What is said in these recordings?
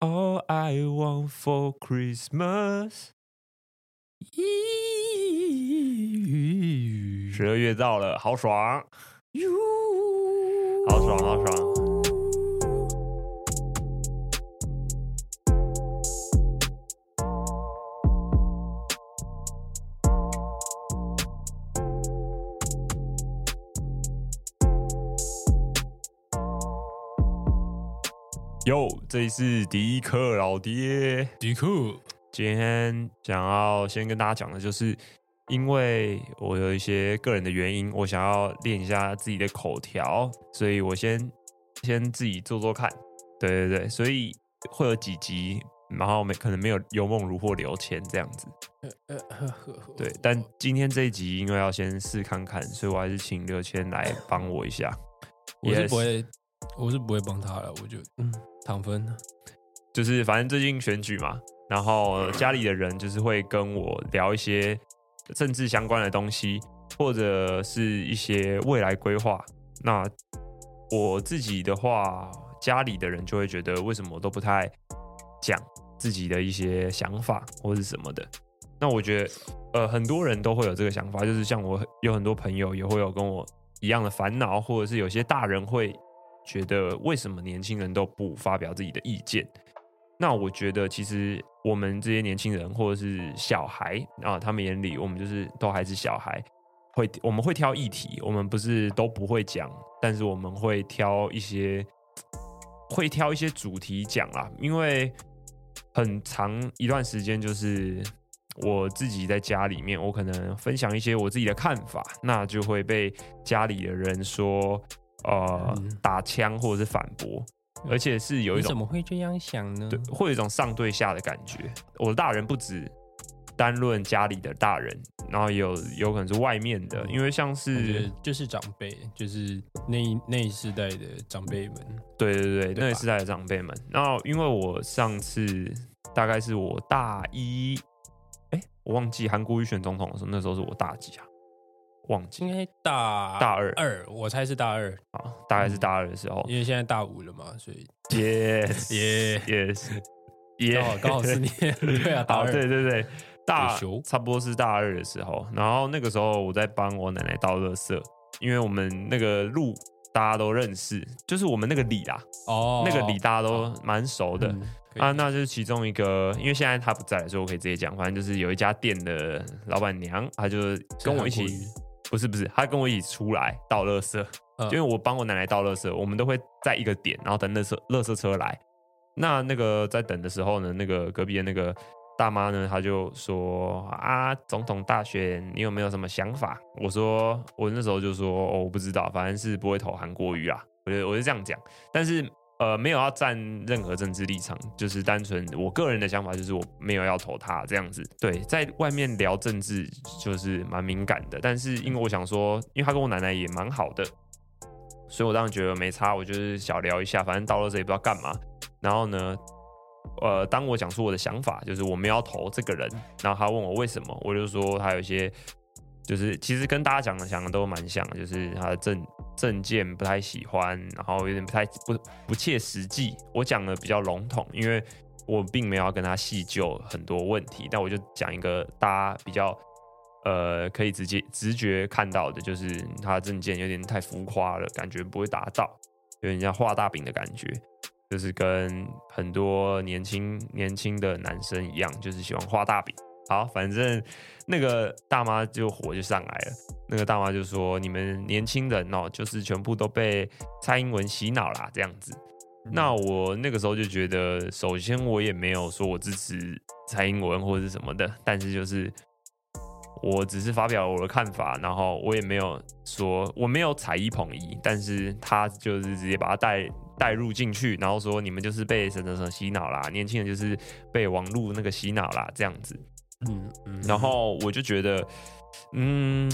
All I want for Christmas。十二月到了，好爽，好爽，好爽。哟，这里是迪克老爹，迪克。今天想要先跟大家讲的，就是因为我有一些个人的原因，我想要练一下自己的口条，所以我先先自己做做看。对对对，所以会有几集，然后没可能没有幽梦如获留钱这样子。对，但今天这一集因为要先试看看，所以我还是请刘谦来帮我一下。我是不会，我是不会帮他了，我就嗯。躺分，就是反正最近选举嘛，然后家里的人就是会跟我聊一些政治相关的东西，或者是一些未来规划。那我自己的话，家里的人就会觉得为什么我都不太讲自己的一些想法或者什么的。那我觉得，呃，很多人都会有这个想法，就是像我有很多朋友也会有跟我一样的烦恼，或者是有些大人会。觉得为什么年轻人都不发表自己的意见？那我觉得其实我们这些年轻人或者是小孩啊，他们眼里我们就是都还是小孩，会我们会挑议题，我们不是都不会讲，但是我们会挑一些会挑一些主题讲啊，因为很长一段时间就是我自己在家里面，我可能分享一些我自己的看法，那就会被家里的人说。呃，打枪或者是反驳，而且是有一种怎么会这样想呢？对，会有一种上对下的感觉。我的大人不止单论家里的大人，然后有有可能是外面的，因为像是就是长辈，就是那一那一世代的长辈们。对对对，那一世代的长辈们。然后因为我上次大概是我大一，哎，我忘记韩国瑜选总统的时候，那时候是我大几啊？忘记。应该大大二。二，我猜是大二。啊，大概是大二的时候，因为现在大五了嘛，所以 yes yes yes，刚好是你 对啊，大二。对对对，大差不多是大二的时候，然后那个时候我在帮我奶奶倒垃圾，因为我们那个路大家都认识，就是我们那个里啦，哦，那个里大家都蛮熟的。啊，那就是其中一个，因为现在他不在，所以我可以直接讲，反正就是有一家店的老板娘，她就跟我一起。不是不是，他跟我一起出来倒垃圾，因为我帮我奶奶倒垃圾，我们都会在一个点，然后等垃圾垃圾车来。那那个在等的时候呢，那个隔壁的那个大妈呢，她就说啊，总统大选你有没有什么想法？我说我那时候就说哦，我不知道，反正是不会投韩国瑜啊，我就我就这样讲，但是。呃，没有要站任何政治立场，就是单纯我个人的想法，就是我没有要投他这样子。对，在外面聊政治就是蛮敏感的，但是因为我想说，因为他跟我奶奶也蛮好的，所以我当时觉得没差，我就是小聊一下，反正到了这也不知道干嘛。然后呢，呃，当我讲出我的想法，就是我没有要投这个人，然后他问我为什么，我就说他有一些。就是其实跟大家讲的讲的都蛮像，就是他的政证件不太喜欢，然后有点不太不不切实际。我讲的比较笼统，因为我并没有要跟他细究很多问题，但我就讲一个大家比较呃可以直接直觉看到的，就是他的证件有点太浮夸了，感觉不会达到，有点像画大饼的感觉，就是跟很多年轻年轻的男生一样，就是喜欢画大饼。好，反正那个大妈就火就上来了。那个大妈就说：“你们年轻人哦，就是全部都被蔡英文洗脑啦，这样子。”那我那个时候就觉得，首先我也没有说我支持蔡英文或者是什么的，但是就是我只是发表我的看法，然后我也没有说我没有踩一捧一，但是他就是直接把他带带入进去，然后说你们就是被什么什么洗脑啦，年轻人就是被网络那个洗脑啦，这样子。嗯嗯，然后我就觉得，嗯，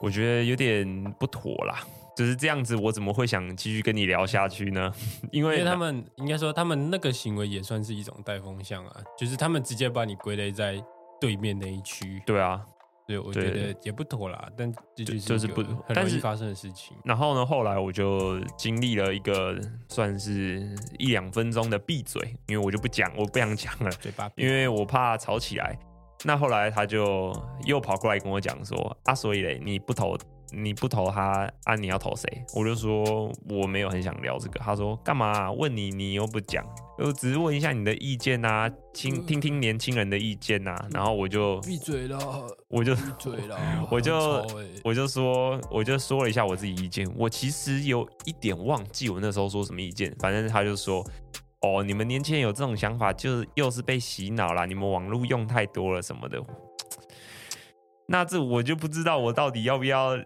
我觉得有点不妥啦。就是这样子，我怎么会想继续跟你聊下去呢？因为他们应该说，他们那个行为也算是一种带风向啊，就是他们直接把你归类在对面那一区。对啊，对，我觉得也不妥啦，但这就就是不很容易发生的事情。然后呢，后来我就经历了一个算是一两分钟的闭嘴，因为我就不讲，我不想讲了，嘴巴，因为我怕吵起来。那后来他就又跑过来跟我讲说：“啊，所以嘞，你不投。”你不投他啊？你要投谁？我就说我没有很想聊这个。他说干嘛？问你你又不讲，就只是问一下你的意见呐，听听听年轻人的意见呐。然后我就闭嘴了，我就闭嘴了，我就我就说我就说了一下我自己意见。我其实有一点忘记我那时候说什么意见，反正他就说哦，你们年轻人有这种想法，就是又是被洗脑了。你们网络用太多了什么的。那这我就不知道我到底要不要。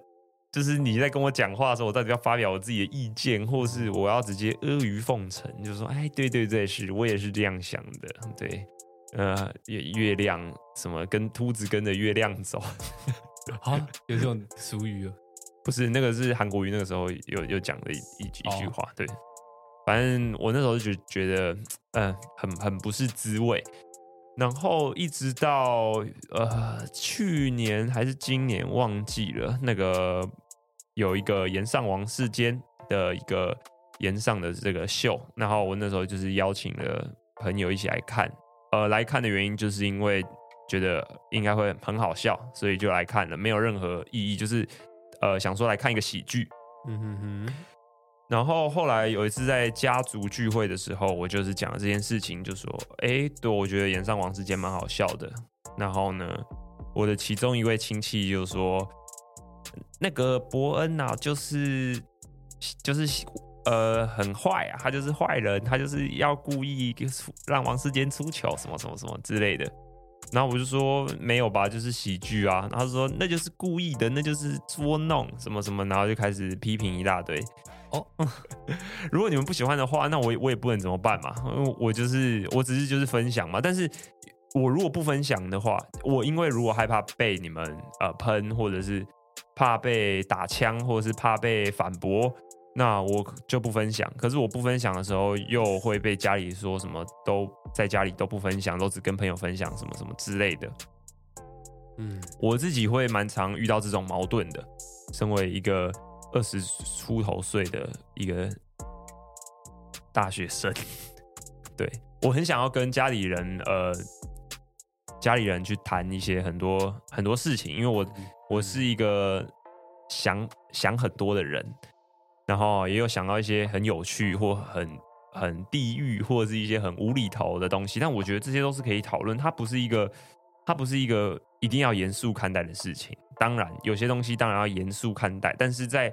就是你在跟我讲话的时候，我到底要发表我自己的意见，或是我要直接阿谀奉承，就说哎，对对对，是我也是这样想的，对，呃，月月亮什么跟秃子跟着月亮走，啊，有这种俗语哦？不是，那个是韩国语，那个时候有有讲的一一一句话，对，反正我那时候就觉得，嗯，很很不是滋味。然后一直到呃去年还是今年忘记了，那个有一个岩上王世坚的一个岩上的这个秀，然后我那时候就是邀请了朋友一起来看，呃来看的原因就是因为觉得应该会很好笑，所以就来看了，没有任何意义，就是呃想说来看一个喜剧。嗯哼哼。然后后来有一次在家族聚会的时候，我就是讲了这件事情，就说：“哎，对我觉得演上王世坚蛮好笑的。”然后呢，我的其中一位亲戚就说：“那个伯恩呐，就是就是呃很坏啊，他就是坏人，他就是要故意让王世坚出糗什么什么什么之类的。”然后我就说：“没有吧，就是喜剧啊。”然后说：“那就是故意的，那就是捉弄什么什么。”然后就开始批评一大堆。哦，如果你们不喜欢的话，那我我也不能怎么办嘛？我就是我只是就是分享嘛。但是我如果不分享的话，我因为如果害怕被你们呃喷，或者是怕被打枪，或者是怕被反驳，那我就不分享。可是我不分享的时候，又会被家里说什么都在家里都不分享，都只跟朋友分享什么什么之类的。嗯，我自己会蛮常遇到这种矛盾的。身为一个。二十出头岁的一个大学生，对我很想要跟家里人，呃，家里人去谈一些很多很多事情，因为我我是一个想想很多的人，然后也有想到一些很有趣或很很地狱或者是一些很无厘头的东西，但我觉得这些都是可以讨论，它不是一个它不是一个一定要严肃看待的事情。当然，有些东西当然要严肃看待，但是在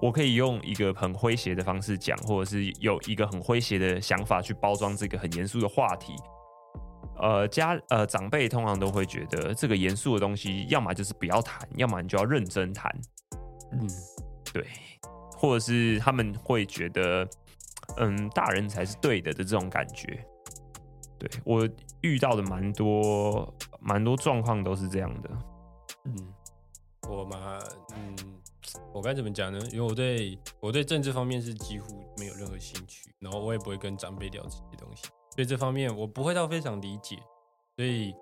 我可以用一个很诙谐的方式讲，或者是有一个很诙谐的想法去包装这个很严肃的话题。呃，家呃长辈通常都会觉得这个严肃的东西，要么就是不要谈，要么你就要认真谈。嗯，对，或者是他们会觉得，嗯，大人才是对的的这种感觉。对我遇到的蛮多蛮多状况都是这样的。嗯。我嘛，嗯，我该怎么讲呢？因为我对我对政治方面是几乎没有任何兴趣，然后我也不会跟长辈聊这些东西，所以这方面我不会到非常理解。所以，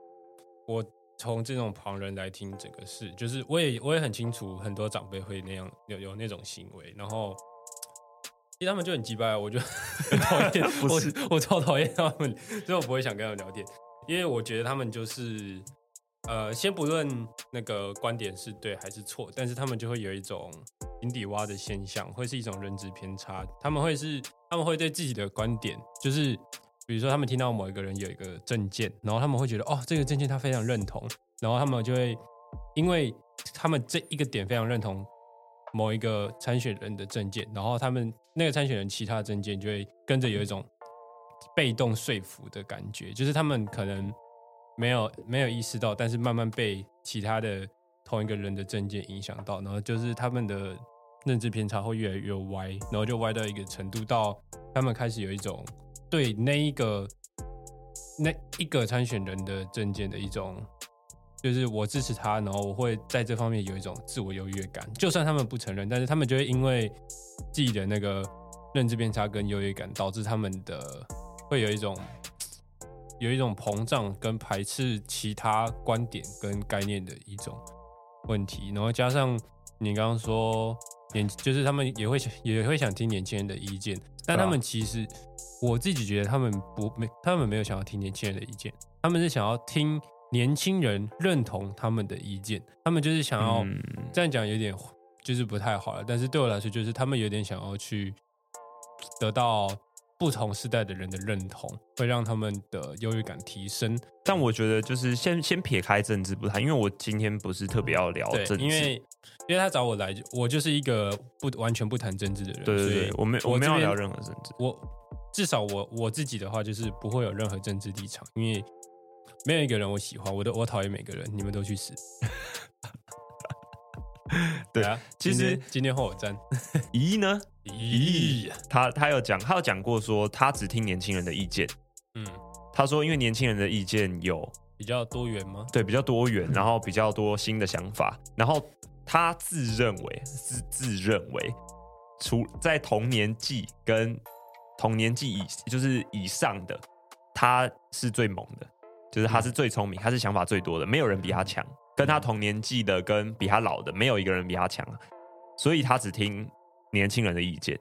我从这种旁人来听整个事，就是我也我也很清楚，很多长辈会那样有有那种行为，然后其实他们就很鸡掰，我就很讨厌，我我超讨厌他们，所以我不会想跟他们聊天，因为我觉得他们就是。呃，先不论那个观点是对还是错，但是他们就会有一种井底蛙的现象，会是一种认知偏差。他们会是，他们会对自己的观点，就是比如说他们听到某一个人有一个证件，然后他们会觉得哦，这个证件他非常认同，然后他们就会，因为他们这一个点非常认同某一个参选人的证件，然后他们那个参选人其他证件就会跟着有一种被动说服的感觉，就是他们可能。没有没有意识到，但是慢慢被其他的同一个人的证件影响到，然后就是他们的认知偏差会越来越歪，然后就歪到一个程度，到他们开始有一种对那一个那一个参选人的证件的一种，就是我支持他，然后我会在这方面有一种自我优越感，就算他们不承认，但是他们就会因为自己的那个认知偏差跟优越感，导致他们的会有一种。有一种膨胀跟排斥其他观点跟概念的一种问题，然后加上你刚刚说年，就是他们也会想也会想听年轻人的意见，但他们其实我自己觉得他们不没他们没有想要听年轻人的意见，他们是想要听年轻人认同他们的意见，他们就是想要这样讲有点就是不太好了，但是对我来说就是他们有点想要去得到。不同时代的人的认同，会让他们的优越感提升。但我觉得，就是先先撇开政治不谈，因为我今天不是特别要聊政治，因为因为他找我来，我就是一个不完全不谈政治的人。对对对，我没我没有聊任何政治。我至少我我自己的话，就是不会有任何政治立场，因为没有一个人我喜欢，我都我讨厌每个人，你们都去死。对啊，其实今天换我站咦 呢？咦，他他有讲，他有讲过说他只听年轻人的意见。嗯，他说因为年轻人的意见有比较多元吗？对，比较多元，然后比较多新的想法。然后他自认为自自认为，除在同年纪跟同年纪以就是以上的，他是最猛的，就是他是最聪明，他是想法最多的，没有人比他强。跟他同年纪的，跟比他老的，没有一个人比他强，所以他只听年轻人的意见。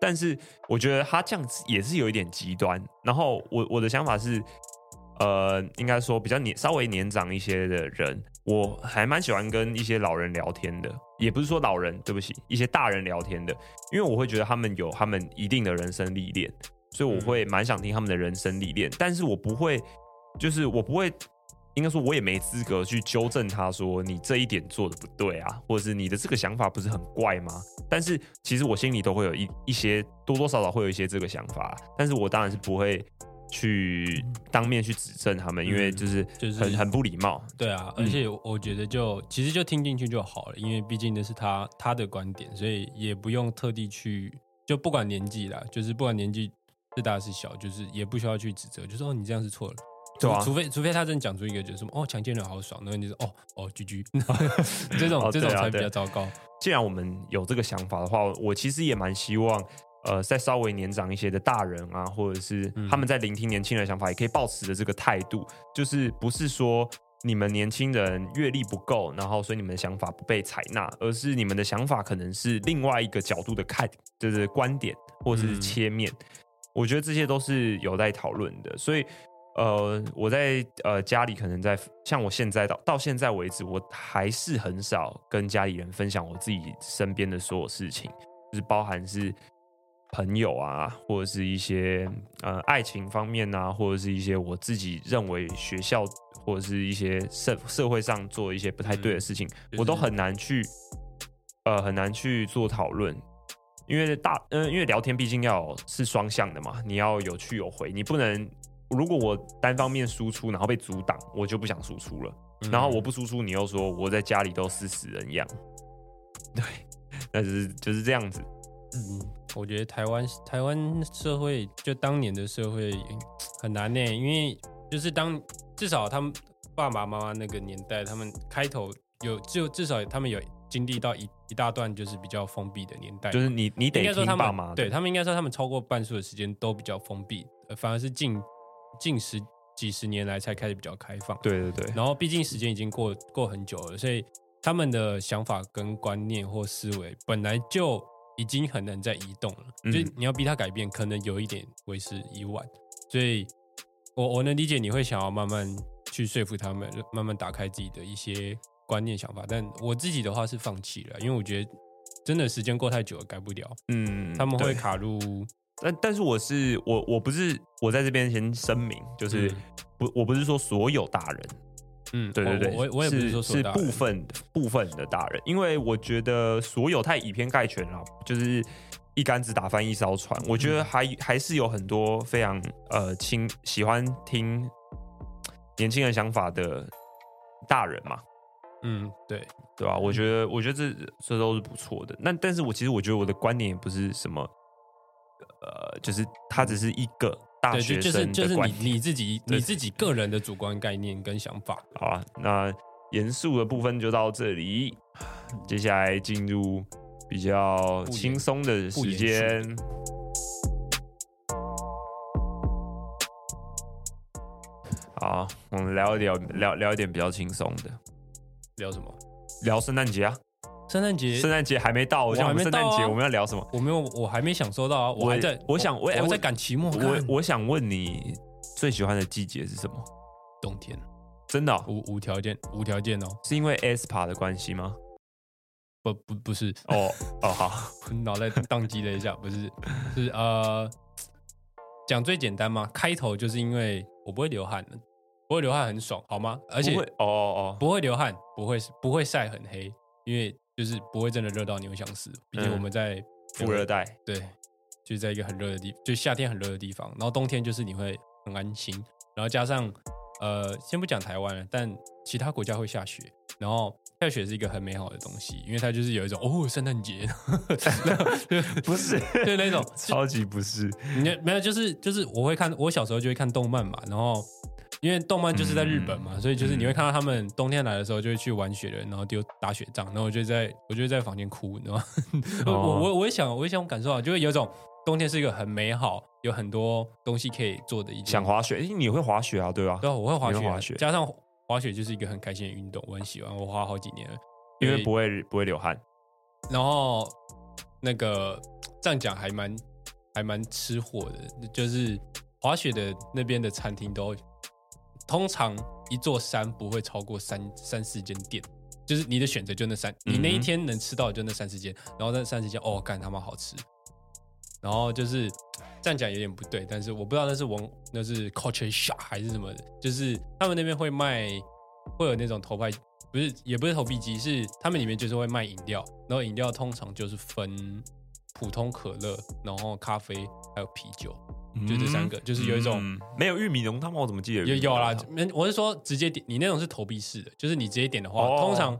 但是我觉得他这样子也是有一点极端。然后我我的想法是，呃，应该说比较年稍微年长一些的人，我还蛮喜欢跟一些老人聊天的，也不是说老人，对不起，一些大人聊天的，因为我会觉得他们有他们一定的人生历练，所以我会蛮想听他们的人生历练。但是我不会，就是我不会。应该说，我也没资格去纠正他，说你这一点做的不对啊，或者是你的这个想法不是很怪吗？但是其实我心里都会有一一些多多少少会有一些这个想法，但是我当然是不会去当面去指正他们，因为就是就是很很不礼貌。对啊，而且我觉得就其实就听进去就好了，因为毕竟那是他他的观点，所以也不用特地去就不管年纪啦，就是不管年纪是大是小，就是也不需要去指责，就说你这样是错了。对啊，除非除非他真讲出一个就是什么哦，强奸人好爽，那你就说哦哦居居 这种这种才比较糟糕。既然我们有这个想法的话，我其实也蛮希望，呃，在稍微年长一些的大人啊，或者是他们在聆听年轻人的想法，也可以保持的这个态度，就是不是说你们年轻人阅历不够，然后所以你们的想法不被采纳，而是你们的想法可能是另外一个角度的看，就是观点或者是切面。我觉得这些都是有待讨论的，所以。呃，我在呃家里可能在像我现在到到现在为止，我还是很少跟家里人分享我自己身边的所有事情，就是包含是朋友啊，或者是一些呃爱情方面啊，或者是一些我自己认为学校或者是一些社社会上做一些不太对的事情，我都很难去呃很难去做讨论，因为大嗯因为聊天毕竟要是双向的嘛，你要有去有回，你不能。如果我单方面输出，然后被阻挡，我就不想输出了。然后我不输出，你又说我在家里都是死人一样。对，那就是就是这样子。嗯，我觉得台湾台湾社会就当年的社会很难呢，因为就是当至少他们爸爸妈妈那个年代，他们开头有就至少他们有经历到一一大段就是比较封闭的年代。就是你你得听爸妈，对他们应该说他们超过半数的时间都比较封闭，反而是近。近十几十年来才开始比较开放，对对对。然后毕竟时间已经过过很久了，所以他们的想法跟观念或思维本来就已经很难再移动了。所以你要逼他改变，可能有一点为时已晚。所以我我能理解你会想要慢慢去说服他们，慢慢打开自己的一些观念想法。但我自己的话是放弃了，因为我觉得真的时间过太久了，改不了。嗯，他们会卡入。但但是我是我我不是我在这边先声明，就是不我不是说所有大人，嗯，对对对，我我也不是说是部分部分的大人，因为我觉得所有太以偏概全了，就是一竿子打翻一艘船。我觉得还还是有很多非常呃亲喜欢听年轻人想法的大人嘛，嗯，对对吧？我觉得我觉得这这都是不错的。那但是我其实我觉得我的观点也不是什么。呃，就是他只是一个大学生就是你你自己你自己个人的主观概念跟想法。好啊，那严肃的部分就到这里，接下来进入比较轻松的时间。好，我们聊一聊聊聊一点比较轻松的。聊什么？聊圣诞节啊。圣诞节，圣诞节还没到，我想圣诞节我们要聊什么？我没有，我还没享受到啊，我还在，我想，我我在赶期末。我我想问你，最喜欢的季节是什么？冬天。真的？无无条件，无条件哦。是因为 SPA 的关系吗？不不不是。哦哦好，脑袋宕机了一下，不是，是呃，讲最简单嘛，开头就是因为我不会流汗的，不会流汗很爽，好吗？而且哦哦哦，不会流汗，不会不会晒很黑，因为。就是不会真的热到你会想死，毕竟我们在副热带，对，就是在一个很热的地，就夏天很热的地方，然后冬天就是你会很安心，然后加上呃，先不讲台湾了，但其他国家会下雪，然后下雪是一个很美好的东西，因为它就是有一种哦，圣诞节，不是，就那种超级不是，你没有，就是就是我会看，我小时候就会看动漫嘛，然后。因为动漫就是在日本嘛，所以就是你会看到他们冬天来的时候就会去玩雪人，然后丢打雪仗，然后我就在我就在房间哭，你知道吗？我我我也想我也想感受啊，就会有种冬天是一个很美好，有很多东西可以做的一想滑雪，你会滑雪啊？对吧？对，我会滑雪，滑雪加上滑雪就是一个很开心的运动，我很喜欢，我滑好几年了，因为不会不会流汗。然后那个这样讲还蛮还蛮吃货的，就是滑雪的那边的餐厅都。通常一座山不会超过三三四间店，就是你的选择就那三，你那一天能吃到就那三四间，然后那三四间哦，干他妈好吃，然后就是这样讲有点不对，但是我不知道那是文那是 culture shock 还是什么的，就是他们那边会卖会有那种投牌，不是也不是投币机，是他们里面就是会卖饮料，然后饮料通常就是分普通可乐，然后咖啡还有啤酒。就这三个，就是有一种没有玉米浓汤吗？我怎么记得有有啦？我是说直接点，你那种是投币式的，就是你直接点的话，通常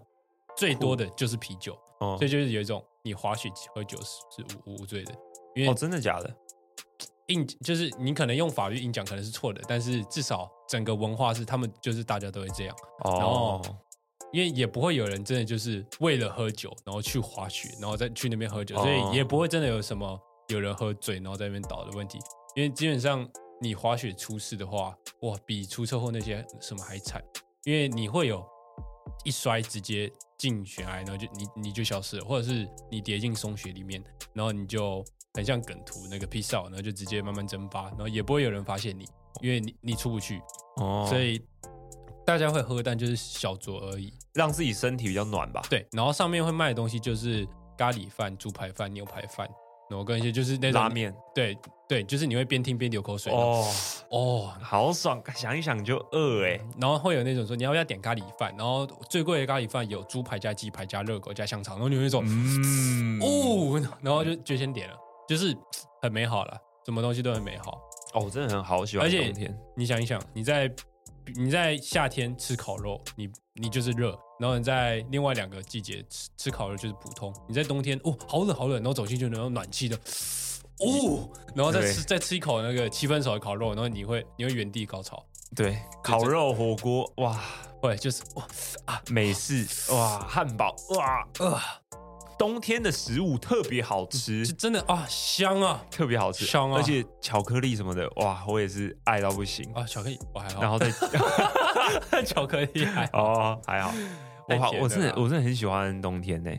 最多的就是啤酒，哦所以就是有一种你滑雪喝酒是是无无罪的。因为哦，真的假的？硬就是你可能用法律硬讲可能是错的，但是至少整个文化是他们就是大家都会这样。然后因为也不会有人真的就是为了喝酒然后去滑雪，然后再去那边喝酒，所以也不会真的有什么有人喝醉然后在那边倒的问题。因为基本上你滑雪出事的话，哇，比出车祸那些什么还惨。因为你会有一摔直接进悬崖，然后就你你就消失了，或者是你跌进松雪里面，然后你就很像梗图那个 P 扫，然后就直接慢慢蒸发，然后也不会有人发现你，因为你你出不去。哦，所以大家会喝，但就是小酌而已，让自己身体比较暖吧。对，然后上面会卖的东西就是咖喱饭、猪排饭、牛排饭。然后跟一些就是那种拉面，对对，就是你会边听边流口水哦哦，好爽，想一想就饿哎。然后会有那种说你要不要点咖喱饭，然后最贵的咖喱饭有猪排加鸡排加热狗加香肠，然后你会说嗯哦，然后就就先点了，就是很美好了，什么东西都很美好哦，真的很好喜欢。而且你想一想，你在你在夏天吃烤肉，你你就是热。然后你在另外两个季节吃吃烤肉就是普通，你在冬天哦好冷好冷，然后走进去然后暖气的哦，然后再吃再吃一口那个七分熟的烤肉，然后你会你会原地高潮。对，烤肉火锅哇，会就是哇啊美式哇汉堡哇呃。冬天的食物特别好吃，是真的啊香啊，特别好吃香啊，而且巧克力什么的哇，我也是爱到不行。啊，巧克力我还好，然后再 巧克力还 哦还好。我好，我真的我真的很喜欢冬天呢。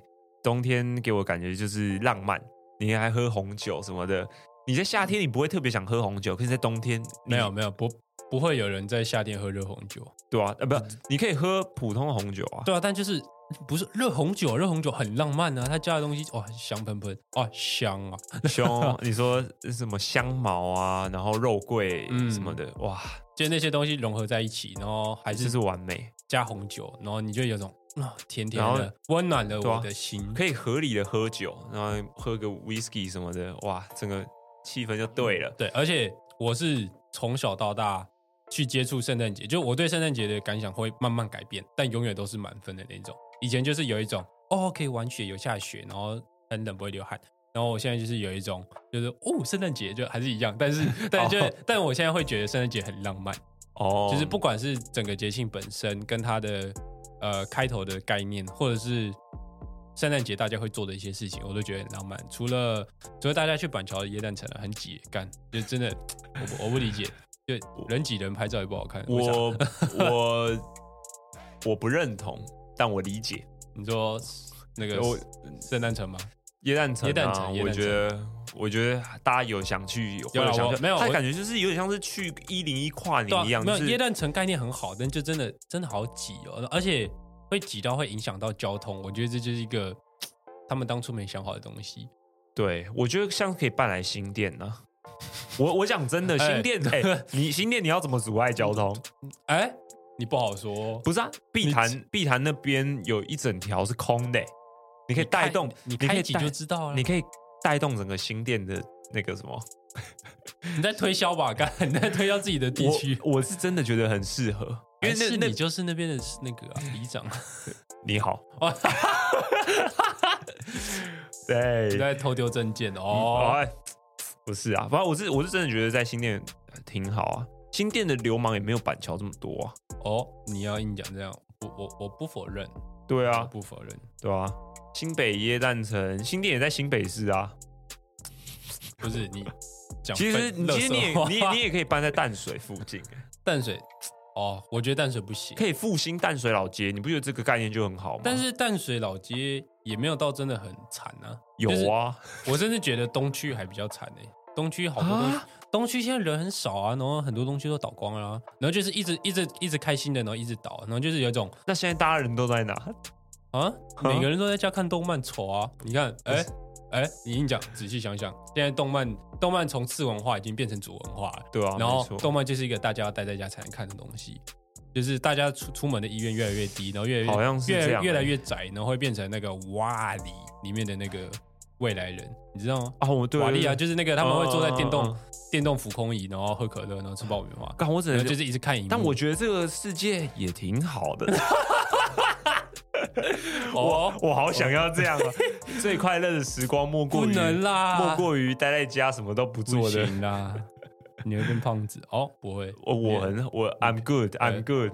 冬天给我感觉就是浪漫，你还喝红酒什么的。你在夏天你不会特别想喝红酒，可是在冬天没有没有不不会有人在夏天喝热红酒，对啊，呃不，你可以喝普通的红酒啊，对啊，但就是不是热红酒，热红酒很浪漫啊，它加的东西哇香喷喷啊香啊 香，你说什么香茅啊，然后肉桂什么的哇，就那些东西融合在一起，然后还是是完美，加红酒，然后你就有种。啊，甜甜的，温暖了我的心。可以合理的喝酒，然后喝个 whisky 什么的，哇，整个气氛就对了。对，而且我是从小到大去接触圣诞节，就我对圣诞节的感想会慢慢改变，但永远都是满分的那种。以前就是有一种哦，可以玩雪，有下雪，然后很冷不会流汗。然后我现在就是有一种，就是哦，圣诞节就还是一样，但是 但就但我现在会觉得圣诞节很浪漫哦，就是不管是整个节庆本身跟它的。呃，开头的概念，或者是圣诞节大家会做的一些事情，我都觉得很浪漫。除了除了大家去板桥的椰蛋城很挤，干就真的我我不理解，就人挤人拍照也不好看。我我我不认同，但我理解。你说那个我圣诞城吗？耶诞城，耶诞城，我觉得，我觉得大家有想去，有想去，没有？他感觉就是有点像是去一零一跨年一样。没有，耶诞城概念很好，但就真的真的好挤哦，而且会挤到会影响到交通。我觉得这就是一个他们当初没想好的东西。对，我觉得像可以办来新店呢。我我讲真的，新店，哎，你新店你要怎么阻碍交通？哎，你不好说。不是啊，碧潭碧潭那边有一整条是空的。你可以带动，你开几就知道了。你可以带动整个新店的那个什么？你在推销吧，刚你在推销自己的地区。我是真的觉得很适合，因为那你就是那边的那个里长。你好，对，你在偷丢证件哦。不是啊，反正我是我是真的觉得在新店挺好啊。新店的流氓也没有板桥这么多啊。哦，你要硬讲这样，我我我不否认。对啊，不否认，对啊。新北耶诞城新店也在新北市啊，不是你讲，其实其实你也你 你也可以搬在淡水附近，淡水哦，我觉得淡水不行，可以复兴淡水老街，你不觉得这个概念就很好吗？但是淡水老街也没有到真的很惨啊，有啊，我甚至觉得东区还比较惨呢。东区好多东西，东区现在人很少啊，然后很多东西都倒光了，然后就是一直一直一直开心的，然后一直倒，然后就是有一种，那现在大家人都在哪？啊，每个人都在家看动漫，丑啊！你看，哎哎，你硬讲，仔细想想，现在动漫动漫从次文化已经变成主文化了，对啊。然后动漫就是一个大家要待在家才能看的东西，就是大家出出门的意愿越来越低，然后越好像是越越来越窄，然后会变成那个哇里里面的那个未来人，你知道吗？啊，我对瓦力啊，就是那个他们会坐在电动电动浮空椅，然后喝可乐，然后吃爆米花。刚我只能就是一直看影，但我觉得这个世界也挺好的。我我好想要这样啊！最快乐的时光莫过于莫过于待在家什么都不做的啦。你会变胖子哦？不会，我我很我 I'm good I'm good，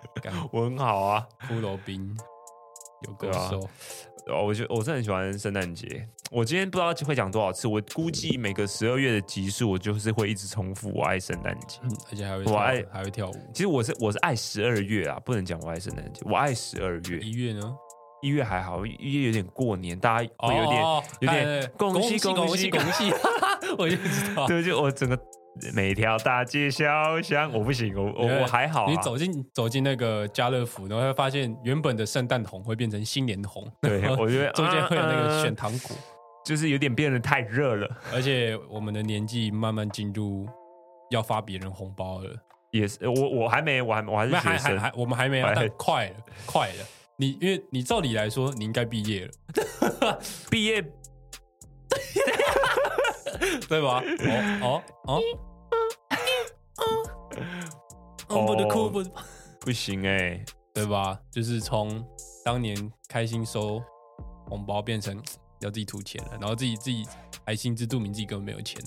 我很好啊。骷髅兵有够瘦。哦，我觉得我是很喜欢圣诞节。我今天不知道会讲多少次，我估计每个十二月的集数，我就是会一直重复我爱圣诞节，而且还会我爱还会跳舞。其实我是我是爱十二月啊，不能讲我爱圣诞节，我爱十二月。一月呢？一月还好，一月有点过年，大家会有点有点恭喜恭喜恭喜，我就知道，对，就我整个。每条大街小巷，我不行，我我我还好。你走进走进那个家乐福，然后会发现原本的圣诞红会变成新年红。对，我觉得 中间会有那个选糖果，就是有点变得太热了。而且我们的年纪慢慢进入要发别人红包了。也是，我我还没，我还我还是学生，还我们还没有，但快了，快了。你因为你照理来说，你应该毕业了，毕业。对吧？哦哦哦！不的哭不不行哎，对吧？就是从当年开心收红包变成要自己吐钱了，然后自己自己还心知肚明自己根本没有钱。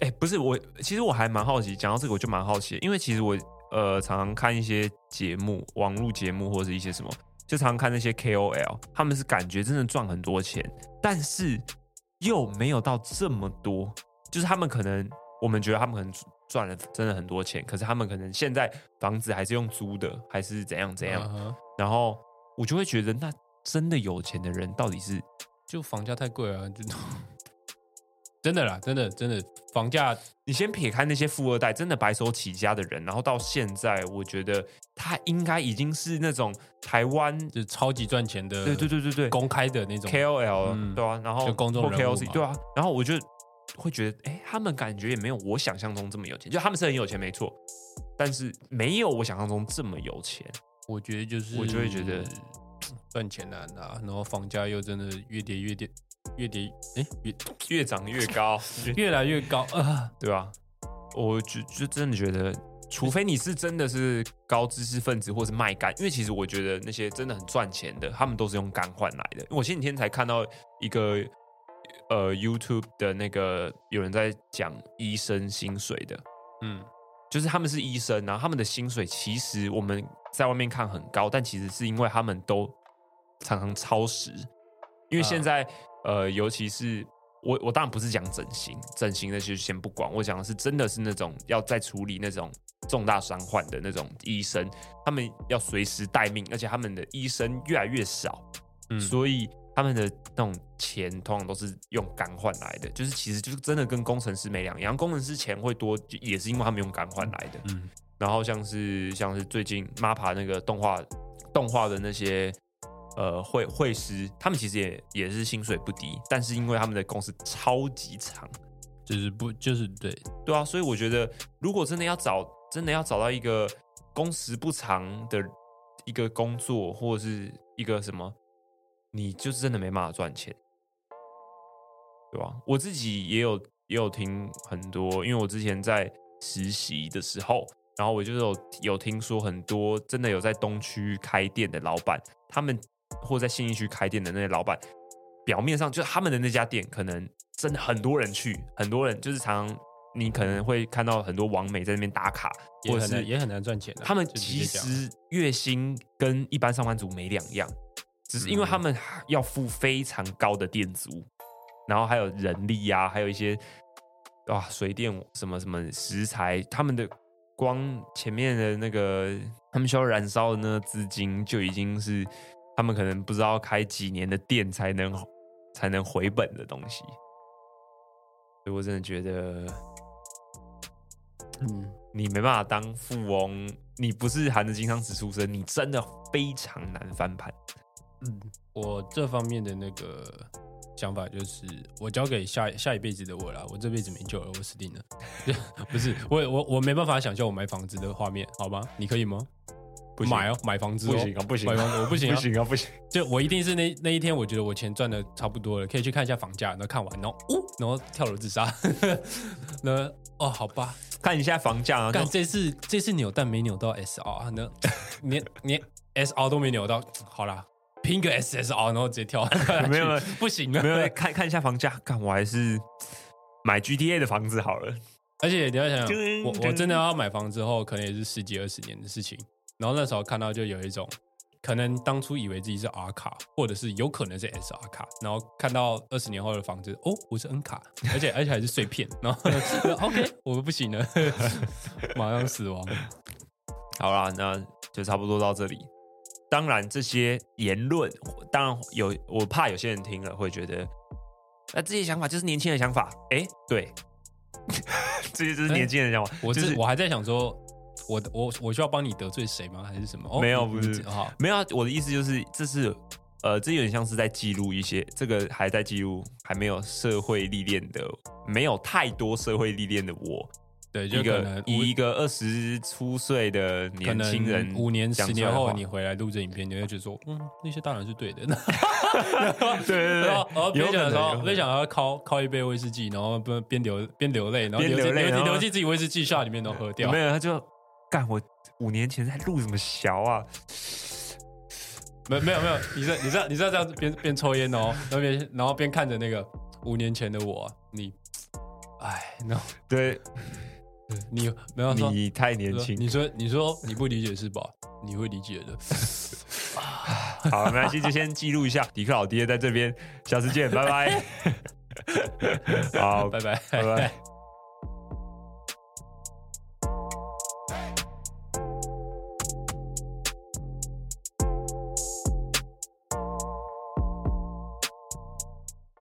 哎，不是我，其实我还蛮好奇，讲到这个我就蛮好奇，因为其实我呃常常看一些节目，网络节目或者是一些什么，就常常看那些 KOL，他们是感觉真的赚很多钱，但是。又没有到这么多，就是他们可能，我们觉得他们可能赚了真的很多钱，可是他们可能现在房子还是用租的，还是怎样怎样。然后我就会觉得，那真的有钱的人到底是就房价太贵啊？就真的啦，真的真的房价，你先撇开那些富二代，真的白手起家的人，然后到现在，我觉得他应该已经是那种台湾就超级赚钱的，对对对对对，公开的那种 KOL，对啊，然后公众人物，对啊，然后我就会觉得，哎，他们感觉也没有我想象中这么有钱，就他们是很有钱没错，但是没有我想象中这么有钱。我觉得就是，我就会觉得赚钱难啊，然后房价又真的越跌越跌。越跌，哎，越 越长越高，越来越高 啊，对吧？我就就真的觉得，除非你是真的是高知识分子，或是卖干，因为其实我觉得那些真的很赚钱的，他们都是用干换来的。我前几天才看到一个呃 YouTube 的那个有人在讲医生薪水的，嗯，就是他们是医生，然后他们的薪水其实我们在外面看很高，但其实是因为他们都常常超时，因为现在。呃，尤其是我，我当然不是讲整形，整形那就先不管。我讲的是真的是那种要在处理那种重大伤患的那种医生，他们要随时待命，而且他们的医生越来越少，嗯所以他们的那种钱通常都是用钢换来的，就是其实就是真的跟工程师没两样。工程师钱会多，也是因为他们用钢换来的。嗯，然后像是像是最近 MAPA 那个动画动画的那些呃会会师，他们其实也也是薪水不低，但是因为他们的工时超级长，就是不就是对对啊，所以我觉得如果真的要找真的要找到一个工时不长的。一个工作或者是一个什么，你就是真的没办法赚钱，对吧？我自己也有也有听很多，因为我之前在实习的时候，然后我就有有听说很多真的有在东区开店的老板，他们或在信义区开店的那些老板，表面上就他们的那家店可能真的很多人去，很多人就是常。你可能会看到很多网美在那边打卡，或者是也很难赚钱。他们其实月薪跟一般上班族没两样，只是因为他们要付非常高的店租，然后还有人力呀，还有一些哇水电什么什么食材，他们的光前面的那个他们需要燃烧的那个资金就已经是他们可能不知道开几年的店才能才能回本的东西。所以我真的觉得。嗯，你没办法当富翁，你不是含着金汤匙出生，你真的非常难翻盘。嗯，我这方面的那个想法就是，我交给下下一辈子的我了，我这辈子没救了，我死定了。不是，我我我没办法想象我买房子的画面，好吗？你可以吗？买哦，买房子不行啊，不行，买房子我不行，不行啊，不行。就我一定是那那一天，我觉得我钱赚的差不多了，可以去看一下房价，然后看完，然后哦，然后跳楼自杀。那哦，好吧，看一下房价啊。但这次这次扭蛋没扭到 SR，那 连连 SR 都没扭到，好啦，拼个 SSR，然后直接跳。没有，不行，没有，看看一下房价，看我还是买 GTA 的房子好了。而且你要想想，我我真的要买房之后，可能也是十几二十年的事情。然后那时候看到就有一种，可能当初以为自己是 R 卡，或者是有可能是 SR 卡，然后看到二十年后的房子，哦，我是 N 卡，而且而且还是碎片，然后 OK，我们不行了，马上死亡。好啦，那就差不多到这里。当然这些言论，当然有，我怕有些人听了会觉得，那这些想法就是年轻人想法。哎，对，这些就是年轻人想法。我是我还在想说。我我我需要帮你得罪谁吗？还是什么？没有，不是，没有。啊我的意思就是，这是呃，这有点像是在记录一些这个还在记录还没有社会历练的，没有太多社会历练的我。对，一个以一个二十出岁的年轻人，五年、十年后你回来录这影片，你会觉得说，嗯，那些当然是对的。对对对，然后边讲的时候，边想要靠靠一杯威士忌，然后边边流边流泪，然后流流流流进自己威士忌下里面都喝掉。没有，他就。干我五年前在录什么小啊？没没有没有，你在你在你在这样子边边抽烟哦，然后边然后边看着那个五年前的我，你，哎，那 对，你没有说你太年轻，你说你说你不理解是吧？你会理解的。好，没关系，就先记录一下。迪克老爹在这边，下次见，拜拜。好，拜拜，拜拜。